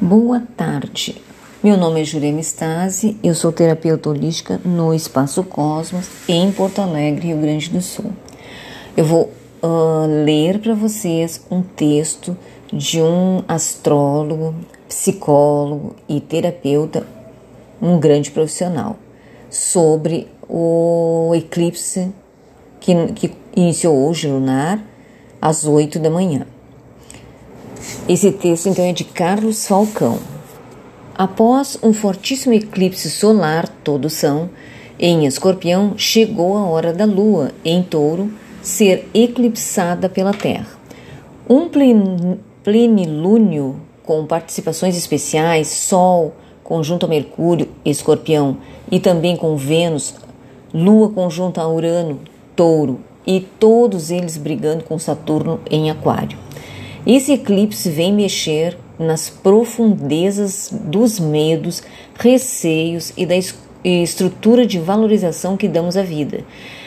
Boa tarde. Meu nome é Jurema Stasi, eu sou terapeuta holística no Espaço Cosmos, em Porto Alegre, Rio Grande do Sul. Eu vou uh, ler para vocês um texto de um astrólogo, psicólogo e terapeuta, um grande profissional, sobre o eclipse que, que iniciou hoje lunar às 8 da manhã. Esse texto então é de Carlos Falcão. Após um fortíssimo eclipse solar, todos são, em Escorpião, chegou a hora da Lua, em Touro, ser eclipsada pela Terra. Um plenilúnio com participações especiais, Sol, conjunto a Mercúrio, Escorpião, e também com Vênus, Lua conjunta a Urano, Touro, e todos eles brigando com Saturno em Aquário. Esse eclipse vem mexer nas profundezas dos medos, receios e da estrutura de valorização que damos à vida.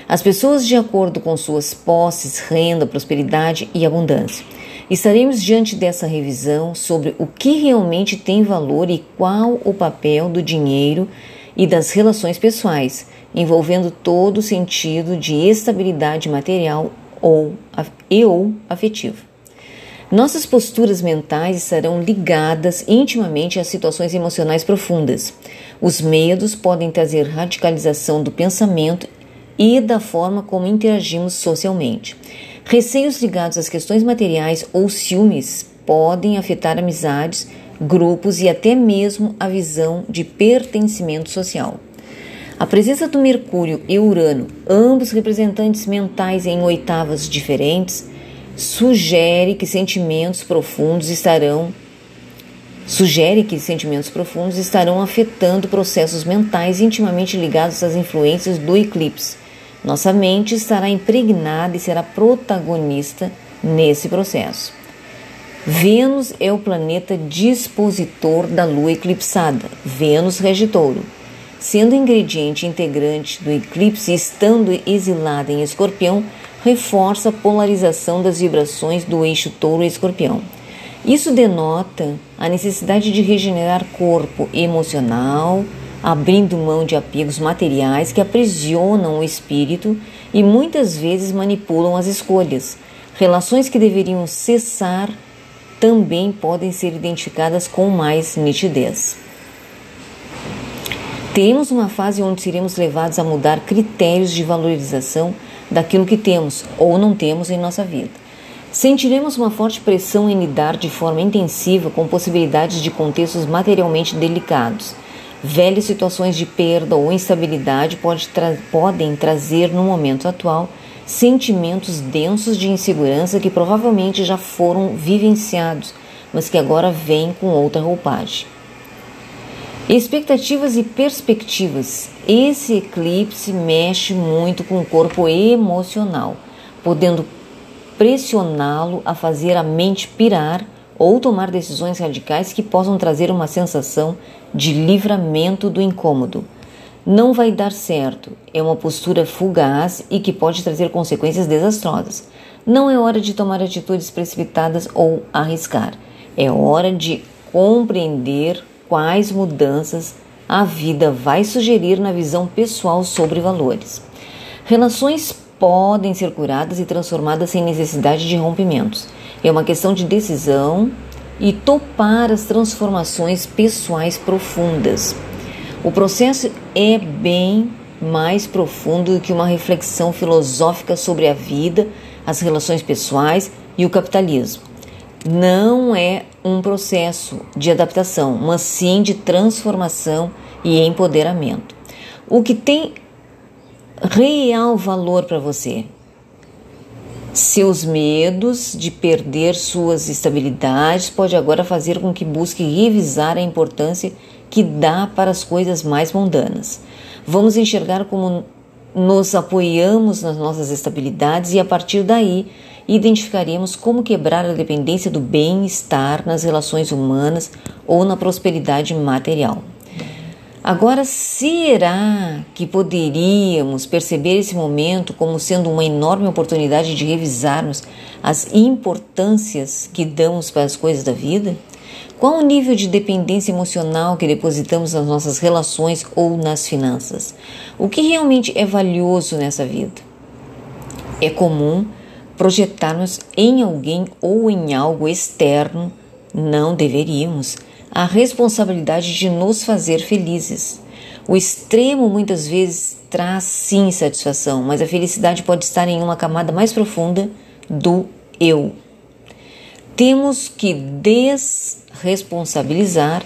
As pessoas, de acordo com suas posses, renda, prosperidade e abundância. Estaremos diante dessa revisão sobre o que realmente tem valor e qual o papel do dinheiro e das relações pessoais, envolvendo todo o sentido de estabilidade material ou, e ou afetivo. Nossas posturas mentais estarão ligadas intimamente às situações emocionais profundas. Os medos podem trazer radicalização do pensamento e da forma como interagimos socialmente. Receios ligados às questões materiais ou ciúmes podem afetar amizades, grupos e até mesmo a visão de pertencimento social. A presença do Mercúrio e Urano, ambos representantes mentais em oitavas diferentes, sugere que sentimentos profundos estarão sugere que sentimentos profundos estarão afetando processos mentais intimamente ligados às influências do eclipse. Nossa mente estará impregnada e será protagonista nesse processo. Vênus é o planeta dispositor da lua eclipsada. Vênus rege touro. Sendo ingrediente integrante do eclipse e estando exilada em escorpião, reforça a polarização das vibrações do eixo touro-escorpião. Isso denota a necessidade de regenerar corpo emocional, abrindo mão de apegos materiais que aprisionam o espírito e muitas vezes manipulam as escolhas. Relações que deveriam cessar também podem ser identificadas com mais nitidez. Temos uma fase onde seremos levados a mudar critérios de valorização daquilo que temos ou não temos em nossa vida. Sentiremos uma forte pressão em lidar de forma intensiva com possibilidades de contextos materialmente delicados. Velhas situações de perda ou instabilidade pode tra podem trazer, no momento atual, sentimentos densos de insegurança que provavelmente já foram vivenciados, mas que agora vêm com outra roupagem. Expectativas e perspectivas. Esse eclipse mexe muito com o corpo emocional, podendo pressioná-lo a fazer a mente pirar ou tomar decisões radicais que possam trazer uma sensação de livramento do incômodo. Não vai dar certo, é uma postura fugaz e que pode trazer consequências desastrosas. Não é hora de tomar atitudes precipitadas ou arriscar. É hora de compreender quais mudanças a vida vai sugerir na visão pessoal sobre valores. Relações podem ser curadas e transformadas sem necessidade de rompimentos. É uma questão de decisão e topar as transformações pessoais profundas. O processo é bem mais profundo do que uma reflexão filosófica sobre a vida, as relações pessoais e o capitalismo não é um processo de adaptação, mas sim de transformação e empoderamento. O que tem real valor para você? Seus medos de perder suas estabilidades pode agora fazer com que busque revisar a importância que dá para as coisas mais mundanas. Vamos enxergar como nos apoiamos nas nossas estabilidades e a partir daí identificaremos como quebrar a dependência do bem-estar nas relações humanas ou na prosperidade material. Agora, será que poderíamos perceber esse momento como sendo uma enorme oportunidade de revisarmos as importâncias que damos para as coisas da vida? Qual o nível de dependência emocional que depositamos nas nossas relações ou nas finanças? O que realmente é valioso nessa vida? É comum projetarmos em alguém ou em algo externo, não deveríamos, a responsabilidade de nos fazer felizes. O extremo muitas vezes traz sim satisfação, mas a felicidade pode estar em uma camada mais profunda do eu. Temos que desresponsabilizar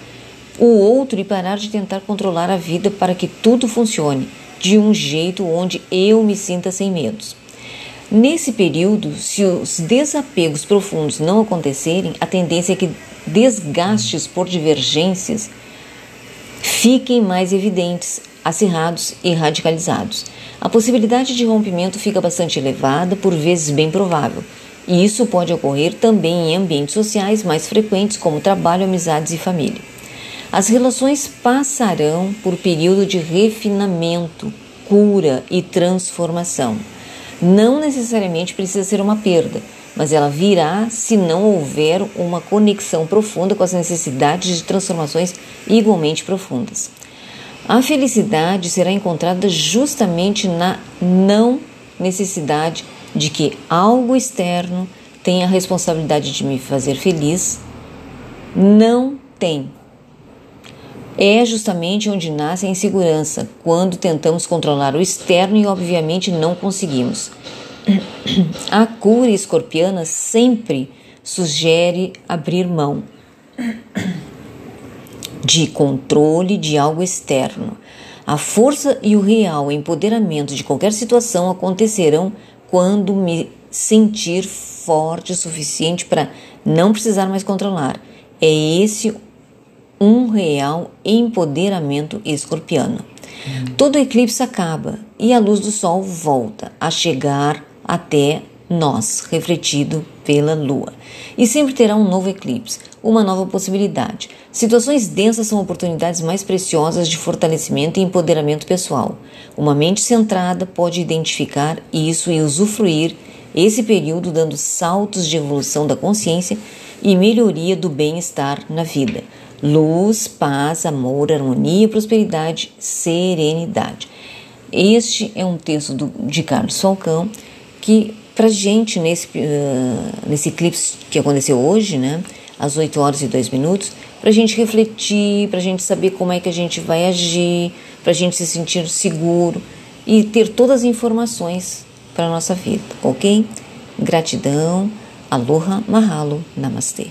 o outro e parar de tentar controlar a vida para que tudo funcione de um jeito onde eu me sinta sem medos. Nesse período, se os desapegos profundos não acontecerem, a tendência é que desgastes por divergências fiquem mais evidentes, acirrados e radicalizados. A possibilidade de rompimento fica bastante elevada, por vezes bem provável, e isso pode ocorrer também em ambientes sociais mais frequentes, como trabalho, amizades e família. As relações passarão por período de refinamento, cura e transformação. Não necessariamente precisa ser uma perda, mas ela virá se não houver uma conexão profunda com as necessidades de transformações igualmente profundas. A felicidade será encontrada justamente na não necessidade de que algo externo tenha a responsabilidade de me fazer feliz. Não tem. É justamente onde nasce a insegurança, quando tentamos controlar o externo e, obviamente, não conseguimos. A cura escorpiana sempre sugere abrir mão de controle de algo externo. A força e o real empoderamento de qualquer situação acontecerão quando me sentir forte o suficiente para não precisar mais controlar. É esse um real empoderamento escorpiano. Todo eclipse acaba e a luz do sol volta a chegar até nós, refletido pela lua. E sempre terá um novo eclipse, uma nova possibilidade. Situações densas são oportunidades mais preciosas de fortalecimento e empoderamento pessoal. Uma mente centrada pode identificar isso e usufruir esse período dando saltos de evolução da consciência e melhoria do bem-estar na vida. Luz, paz, amor, harmonia, prosperidade, serenidade. Este é um texto do, de Carlos Falcão que para gente nesse, uh, nesse eclipse que aconteceu hoje, né, às 8 horas e 2 minutos, para a gente refletir, para a gente saber como é que a gente vai agir, para a gente se sentir seguro e ter todas as informações para a nossa vida, ok? Gratidão, aloha, mahalo, namastê.